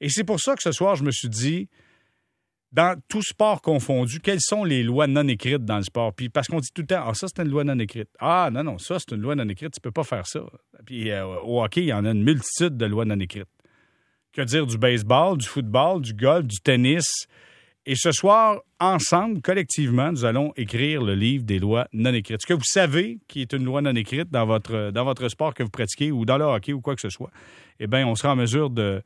Et c'est pour ça que ce soir, je me suis dit, dans tout sport confondu, quelles sont les lois non écrites dans le sport? Puis parce qu'on dit tout le temps, ah, ça, c'est une loi non écrite. Ah, non, non, ça, c'est une loi non écrite, tu peux pas faire ça. Puis euh, au hockey, il y en a une multitude de lois non écrites. Que dire du baseball, du football, du golf, du tennis? Et ce soir, ensemble, collectivement, nous allons écrire le livre des lois non écrites. Ce que vous savez qui est une loi non écrite dans votre, dans votre sport que vous pratiquez ou dans le hockey ou quoi que ce soit, eh bien, on sera en mesure de,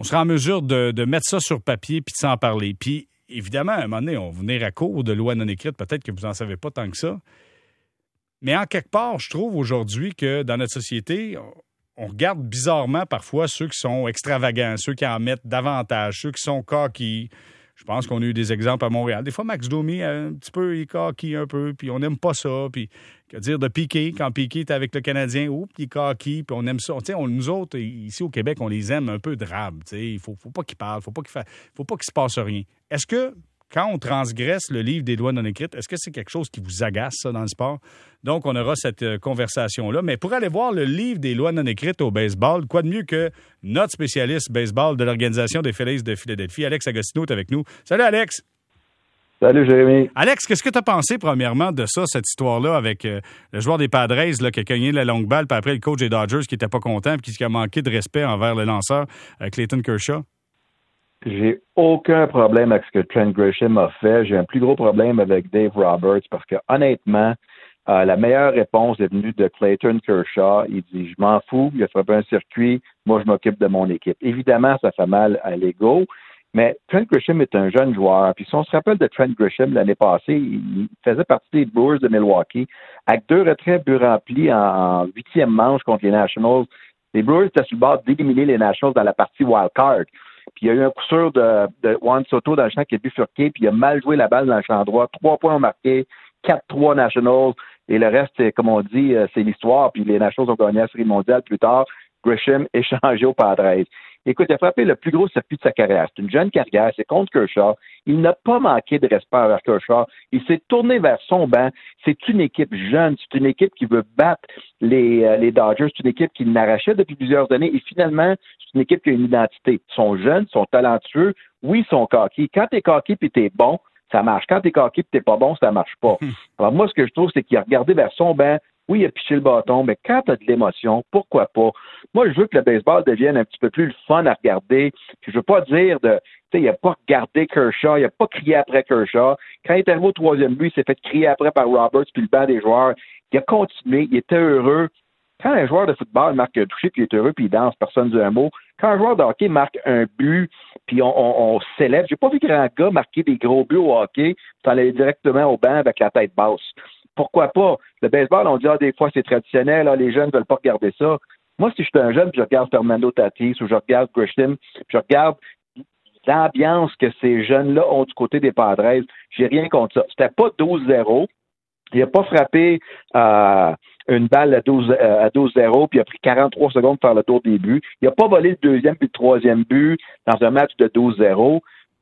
on sera en mesure de, mettre ça sur papier puis de s'en parler. Puis, évidemment, à un moment donné, on va venir à court de lois non écrites. Peut-être que vous n'en savez pas tant que ça. Mais en quelque part, je trouve aujourd'hui que dans notre société, on regarde bizarrement parfois ceux qui sont extravagants, ceux qui en mettent davantage, ceux qui sont coquilles, je pense qu'on a eu des exemples à Montréal. Des fois, Max Domi, un petit peu, il coquille un peu, puis on n'aime pas ça. Puis, que dire de Piqué, quand Piqué est avec le Canadien, oups, il coquille, puis on aime ça. on, nous autres, ici au Québec, on les aime un peu drabes. Il ne faut, faut, pas qu'ils parlent, pas qu'il faut pas qu'il se passe rien. Est-ce que quand on transgresse le livre des lois non écrites, est-ce que c'est quelque chose qui vous agace, ça, dans le sport? Donc, on aura cette euh, conversation-là. Mais pour aller voir le livre des lois non écrites au baseball, quoi de mieux que notre spécialiste baseball de l'Organisation des Phillies de Philadelphie, Alex Agostino, est avec nous. Salut, Alex! Salut, Jérémy. Alex, qu'est-ce que tu as pensé, premièrement, de ça, cette histoire-là, avec euh, le joueur des Padres là, qui a cogné la longue balle, puis après le coach des Dodgers qui n'était pas content, puis qui a manqué de respect envers le lanceur, euh, Clayton Kershaw? J'ai aucun problème avec ce que Trent Grisham a fait. J'ai un plus gros problème avec Dave Roberts parce que honnêtement, euh, la meilleure réponse est venue de Clayton Kershaw. Il dit Je m'en fous, il a frappé un circuit, moi je m'occupe de mon équipe. Évidemment, ça fait mal à l'ego, mais Trent Grisham est un jeune joueur. Puis si on se rappelle de Trent Grisham l'année passée, il faisait partie des Brewers de Milwaukee avec deux retraits but remplis en huitième manche contre les Nationals. Les Brewers étaient sur le bord d'éliminer les Nationals dans la partie wild card. Puis il y a eu un coup sûr de, de Juan Soto dans le champ qui a bifurqué, puis il a mal joué la balle dans le champ droit. Trois points ont marqué, 4-3 Nationals, et le reste, comme on dit, euh, c'est l'histoire. Puis les Nationals ont gagné la Série mondiale plus tard. Grisham échangé au Padres. Écoute, il a frappé le plus gros circuit de sa carrière. C'est une jeune carrière, c'est contre Kershaw. Il n'a pas manqué de respect envers Kershaw. Il s'est tourné vers son banc. C'est une équipe jeune, c'est une équipe qui veut battre les, euh, les Dodgers, c'est une équipe qui n'arrachait depuis plusieurs années. Et finalement, c'est une équipe qui a une identité. Ils sont jeunes, ils sont talentueux. Oui, ils sont coqués. Quand t'es coqué puis t'es bon, ça marche. Quand t'es coqué puis t'es pas bon, ça marche pas. Alors moi, ce que je trouve, c'est qu'il a regardé vers son banc, oui, il a piché le bâton, mais quand tu as de l'émotion, pourquoi pas? Moi, je veux que le baseball devienne un petit peu plus le fun à regarder. Puis je veux pas dire de, il a pas regardé Kershaw, il a pas crié après Kershaw. Quand il est arrivé au troisième but, il s'est fait crier après par Roberts puis le banc des joueurs. Il a continué, il était heureux. Quand un joueur de football marque un toucher puis il est heureux puis il danse, personne ne dit un mot. Quand un joueur de hockey marque un but puis on, on, on s'élève, j'ai pas vu grand gars marquer des gros buts au hockey, puis aller directement au banc avec la tête basse pourquoi pas? Le baseball, on dit, ah, des fois, c'est traditionnel, ah, les jeunes ne veulent pas regarder ça. Moi, si je suis un jeune, puis je regarde Fernando Tatis ou je regarde Grisham, puis je regarde l'ambiance que ces jeunes-là ont du côté des Padres, j'ai rien contre ça. C'était pas 12-0. Il n'a pas frappé euh, une balle à 12-0, euh, puis il a pris 43 secondes pour faire le tour des buts. Il n'a pas volé le deuxième puis le troisième but dans un match de 12-0.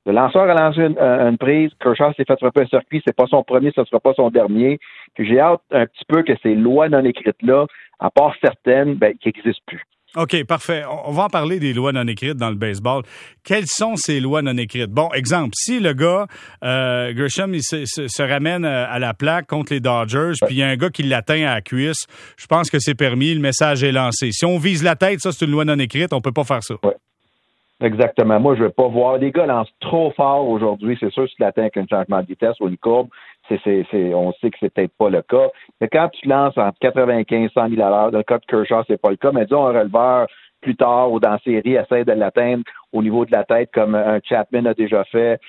Le lanceur a lancé une, prise. Kershaw s'est fait frapper un circuit. C'est pas son premier, ce ne sera pas son dernier. J'ai hâte un petit peu que ces lois non écrites-là, à part certaines, ben, qui n'existent plus. OK, parfait. On va en parler des lois non écrites dans le baseball. Quelles sont ces lois non écrites? Bon, exemple, si le gars, euh, Grisham, il se, ramène euh, à la plaque contre les Dodgers, puis il y a un gars qui l'atteint à la cuisse, je pense que c'est permis, le message est lancé. Si on vise la tête, ça, c'est une loi non écrite, on peut pas faire ça. Exactement. Moi, je veux pas voir. Les gars lancent trop fort aujourd'hui. C'est sûr, si tu l'atteins avec un changement de vitesse ou une courbe, c'est, c'est, c'est, on sait que c'est peut-être pas le cas. Mais quand tu lances entre 95 et 100 000 à l'heure, dans le cas de Kershaw, c'est pas le cas. Mais disons, un releveur plus tard ou dans la série essaie de l'atteindre au niveau de la tête comme un Chapman a déjà fait.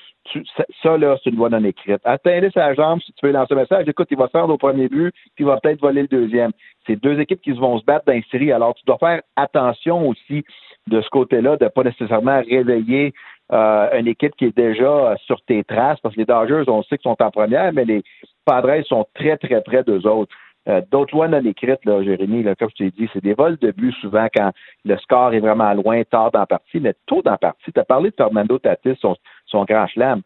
ça, là, c'est une loi non écrite. Atteindre sa jambe si tu veux lancer un message. Écoute, il va se rendre au premier but, puis il va peut-être voler le deuxième. C'est deux équipes qui vont se battre dans une série. Alors, tu dois faire attention aussi de ce côté-là, de pas nécessairement réveiller euh, une équipe qui est déjà sur tes traces, parce que les Dodgers, on sait qu'ils sont en première, mais les Padres sont très, très près d'eux autres. Euh, d'autres lois non écrites, là, Jérémy, là, comme je t'ai dit, c'est des vols de but souvent quand le score est vraiment loin, tard dans la partie, mais tôt dans la partie. Tu as parlé de Fernando Tatis, son, son grand chelem.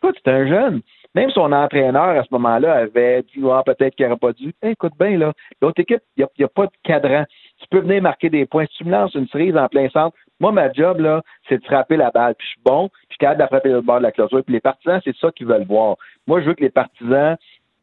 Écoute, c'est un jeune. Même son entraîneur, à ce moment-là, avait dit ah, peut-être qu'il n'aurait pas dû. écoute bien, là, l'autre équipe, il n'y a, pas de cadran tu peux venir marquer des points. Si tu me lances une cerise en plein centre, Moi, ma job, là, c'est de frapper la balle. Puis je suis bon, puis je suis capable de frapper le bord de la clôture. Puis les partisans, c'est ça qu'ils veulent voir. Moi, je veux que les partisans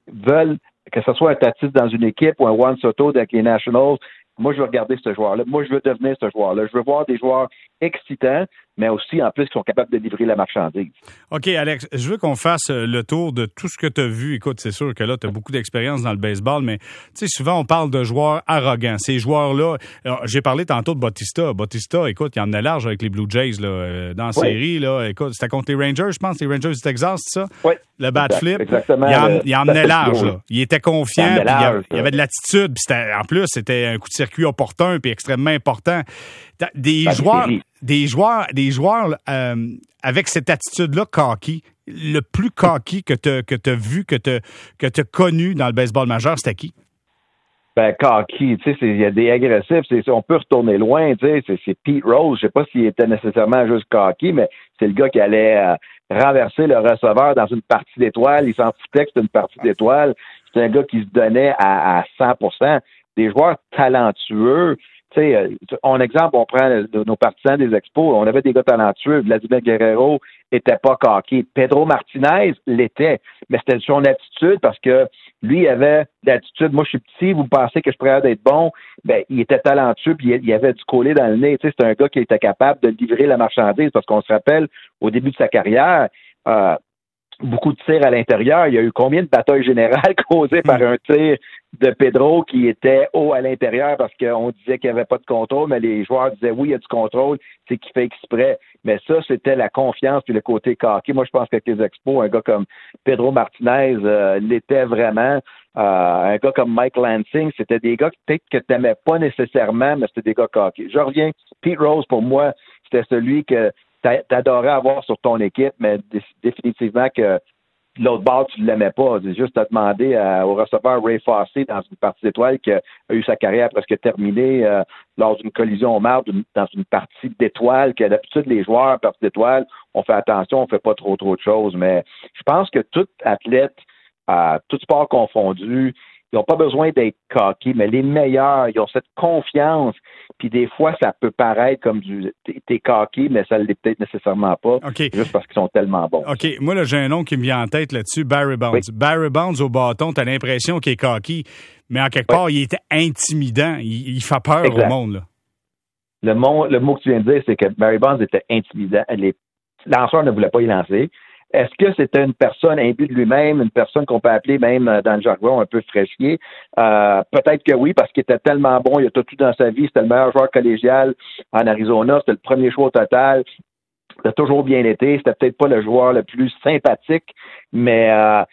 veulent que ce soit un Tatis dans une équipe ou un Juan Soto avec les Nationals, moi, je veux regarder ce joueur-là. Moi, je veux devenir ce joueur-là. Je veux voir des joueurs excitants, mais aussi, en plus, qui sont capables de livrer la marchandise. OK, Alex, je veux qu'on fasse euh, le tour de tout ce que tu as vu. Écoute, c'est sûr que là, tu as beaucoup d'expérience dans le baseball, mais tu sais, souvent, on parle de joueurs arrogants. Ces joueurs-là, j'ai parlé tantôt de Bautista. Bautista, écoute, il en a large avec les Blue Jays là, euh, dans la série. Là, écoute, c'était contre les Rangers, je pense, les Rangers du Texas, c'est ça? Oui. Le bat flip. Exactement. Il en, il en menait large. Là. Il était confiant. Il, y avait de l'attitude. En plus, c'était un coup de circuit opportun puis extrêmement important. Des joueurs, des joueurs, des joueurs euh, avec cette attitude-là cocky, le plus cocky que tu que as vu, que tu que as connu dans le baseball majeur, c'était qui? Ben, cocky, tu sais, il y a des agressifs, on peut retourner loin, tu sais, c'est Pete Rose, je sais pas s'il était nécessairement juste cocky, mais c'est le gars qui allait euh, renverser le receveur dans une partie d'étoiles, il s'en foutait que c'était une partie d'étoiles, c'est un gars qui se donnait à, à 100%. Des joueurs talentueux, tu sais, euh, en exemple, on prend nos partisans des expos, on avait des gars talentueux. Vladimir Guerrero était pas coqué. Pedro Martinez l'était, mais c'était son attitude parce que lui avait l'attitude. Moi, je suis petit, vous pensez que je pourrais être bon. Ben, il était talentueux, puis il avait du collé dans le nez. Tu c'est un gars qui était capable de livrer la marchandise parce qu'on se rappelle, au début de sa carrière, euh, beaucoup de tirs à l'intérieur. Il y a eu combien de batailles générales causées par un tir de Pedro qui était haut à l'intérieur parce qu'on disait qu'il n'y avait pas de contrôle, mais les joueurs disaient oui, il y a du contrôle, c'est qu'il fait exprès. Mais ça, c'était la confiance puis le côté coqué. Moi, je pense qu'avec les expos, un gars comme Pedro Martinez euh, l'était vraiment. Euh, un gars comme Mike Lansing, c'était des gars peut-être que tu n'aimais pas nécessairement, mais c'était des gars coqués. Je reviens. Pete Rose, pour moi, c'était celui que t'adorais avoir sur ton équipe, mais définitivement que l'autre bord, tu ne l'aimais pas. C'est juste à demander au receveur Ray Fossey dans une partie d'étoiles qui a eu sa carrière presque terminée euh, lors d'une collision au marbre dans une partie d'étoiles, que d'habitude, les joueurs partie d'étoiles, on fait attention, on fait pas trop trop de choses. Mais je pense que tout athlète, euh, tout sport confondu, ils n'ont pas besoin d'être coqués, mais les meilleurs, ils ont cette confiance. Puis des fois, ça peut paraître comme du t'es coqué, mais ça ne l'est peut-être nécessairement pas. Juste parce qu'ils sont tellement bons. OK. Moi, là, j'ai un nom qui me vient en tête là-dessus, Barry Bonds. Barry Bonds au bâton, tu as l'impression qu'il est coqué, mais en quelque part, il était intimidant. Il, fait peur au monde. Là. Le, mot, le mot que tu viens de dire, c'est que Barry Bonds était intimidant. Les lanceurs ne voulaient pas y lancer. Est-ce que c'était une personne imbue de lui-même, une personne qu'on peut appeler même euh, dans le jargon un peu fraîchier? Euh, peut-être que oui, parce qu'il était tellement bon, il a tout dans sa vie, c'était le meilleur joueur collégial en Arizona, c'était le premier choix au total. Il a toujours bien été. C'était peut-être pas le joueur le plus sympathique, mais euh,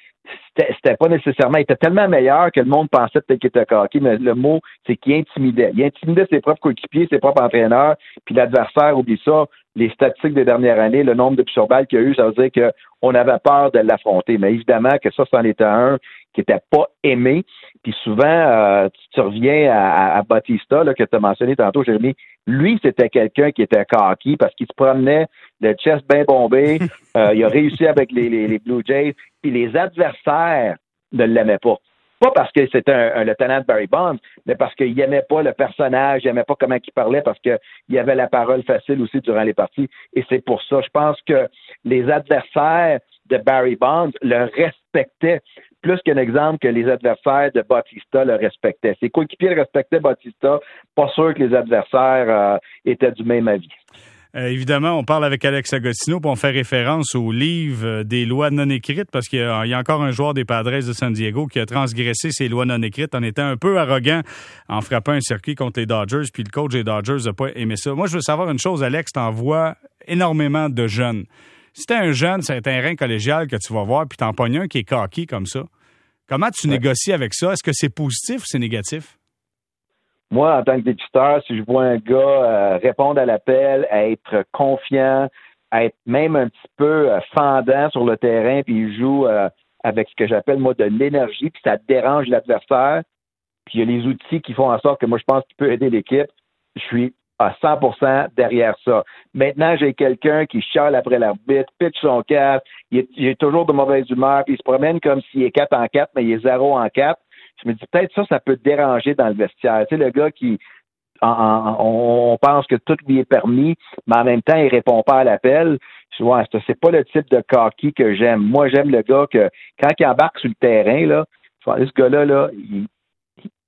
c'était pas nécessairement, il était tellement meilleur que le monde pensait peut-être qu'il était coquille, mais le mot, c'est qu'il intimidait. Il intimidait ses propres coéquipiers, ses propres entraîneurs, puis l'adversaire, oublie ça, les statistiques des dernières années, le nombre de sur qu'il y a eu, ça veut dire qu'on avait peur de l'affronter. Mais évidemment que ça, c'en était un qui n'était pas aimé. Puis souvent, euh, tu, reviens à, à Batista, là, que tu as mentionné tantôt, Jérémy. Lui, c'était quelqu'un qui était cocky parce qu'il se promenait le chest bien bombé. Euh, il a réussi avec les, les Blue Jays. Puis les adversaires ne l'aimaient pas pas parce que c'était un, lieutenant de Barry Bonds, mais parce qu'il n'aimait pas le personnage, il n'aimait pas comment il parlait, parce qu'il y avait la parole facile aussi durant les parties. Et c'est pour ça, je pense que les adversaires de Barry Bonds le respectaient plus qu'un exemple que les adversaires de Bautista le respectaient. Ses coéquipiers respectaient Bautista, pas sûr que les adversaires euh, étaient du même avis. Euh, évidemment, on parle avec Alex Agostino, pour on fait référence au livre euh, des lois non écrites, parce qu'il y, a encore un joueur des Padres de San Diego qui a transgressé ces lois non écrites en étant un peu arrogant en frappant un circuit contre les Dodgers, puis le coach des Dodgers n'a pas aimé ça. Moi, je veux savoir une chose, Alex, t'en vois énormément de jeunes. Si t'es un jeune, c'est un terrain collégial que tu vas voir, puis t'en pognes un qui est coquille comme ça, comment tu négocies avec ça? Est-ce que c'est positif ou c'est négatif? moi, en tant que dépisteur, si je vois un gars euh, répondre à l'appel, être confiant, être même un petit peu euh, fendant sur le terrain, puis il joue euh, avec ce que j'appelle moi de l'énergie, puis ça dérange l'adversaire, puis il y a les outils qui font en sorte que moi je pense qu'il peut aider l'équipe. Je suis à 100% derrière ça. Maintenant, j'ai quelqu'un qui chiale après l'arbitre, pitch son casque, il est, toujours de mauvaise humeur, il se promène comme s'il est 4 en 4, mais il est 0 en 4 je me dis peut-être ça, ça peut déranger dans le vestiaire. Tu sais, le gars qui on pense que tout lui est permis, mais en même temps, il répond pas à l'appel. Ouais, c'est pas le type de cocky que j'aime. Moi, j'aime le gars que quand il embarque sur le terrain, là, ce gars-là, là, il,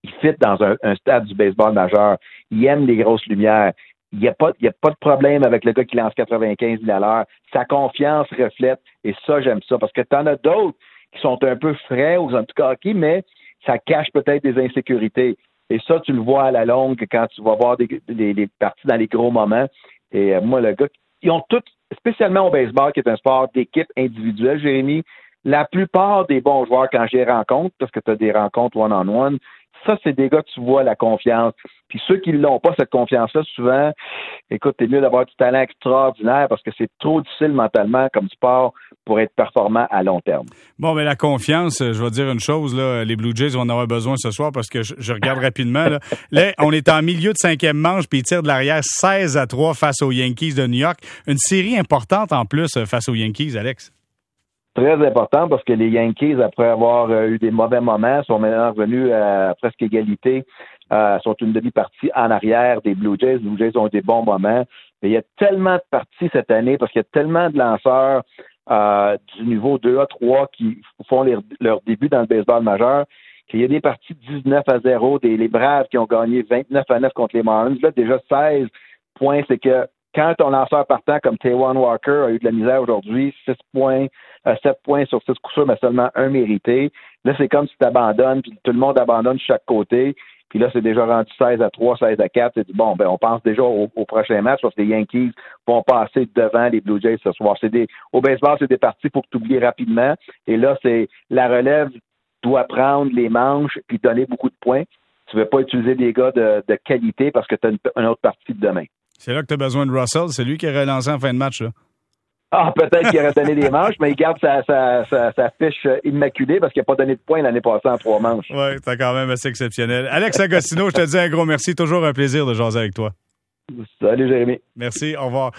il fit dans un, stade du baseball majeur. Il aime les grosses lumières. Il n'y a, pas, a pas de problème avec le gars qui lance 95 000 à l'heure. Sa confiance reflète, et ça, j'aime ça, parce que tu en as d'autres qui sont un peu frais ou en tout cas hockey, mais ça cache peut-être des insécurités. Et ça, tu le vois à la longue quand tu vas voir des, des, parties dans les gros moments. Et euh, moi, le gars, ils ont tous, spécialement au baseball, qui est un sport d'équipe individuelle, Jérémy, la plupart des bons joueurs, quand j'ai rencontre, parce que tu as des rencontres one-on-one, ça, c'est des gars que tu vois la confiance. Puis ceux qui n'ont pas, cette confiance-là, souvent, écoute, c'est mieux d'avoir du talent extraordinaire parce que c'est trop difficile mentalement comme sport pour être performant à long terme. Bon, mais la confiance, je vais dire une chose, là, les Blue Jays vont en avoir besoin ce soir parce que je, regarde rapidement. Là. on est en milieu de cinquième manche, puis ils tirent de l'arrière 16 à 3 face aux Yankees de New York. Une série importante en plus euh, face aux Yankees, Alex très important parce que les Yankees, après avoir euh, eu des mauvais moments, sont maintenant revenus à presque égalité, euh, sont une demi-partie en arrière des Blue Jays. Les Blue Jays ont eu des bons moments. Mais il y a tellement de parties cette année parce qu'il y a tellement de lanceurs euh, du niveau 2A, 3 qui font leur début dans le baseball majeur qu'il y a des parties 19 à 0, des les Braves qui ont gagné 29 à 9 contre les Marlins. Là, déjà 16 points, c'est que quand ton lanceur partant comme Taiwan Walker a eu de la misère aujourd'hui, 6 points, 7 euh, points sur 6 coups mais seulement un mérité. Là, c'est comme si tu abandonnes, puis tout le monde abandonne de chaque côté. Puis là, c'est déjà rendu 16 à 3, 16 à 4. C'est bon, ben, on pense déjà au, prochain match parce que les Yankees vont passer devant les Blue Jays ce soir. C'est des, au baseball, c'est des parties pour que tu oublies rapidement. Et là, c'est la relève doit prendre les manches puis donner beaucoup de points. Tu ne veux pas utiliser des gars de, qualité parce que tu as une autre partie de demain. C'est là que tu as besoin de Russell. C'est lui qui est relancé en fin de match. Là. Ah, peut-être qu'il aurait donné des manches, mais il garde sa, sa, fiche immaculée parce qu'il n'a pas donné de points l'année passée en trois manches. Oui, c'est quand même assez exceptionnel. Alex Agostino, je te dis un gros merci. Toujours un plaisir de jaser avec toi. Salut, Jérémy. Merci. Au revoir.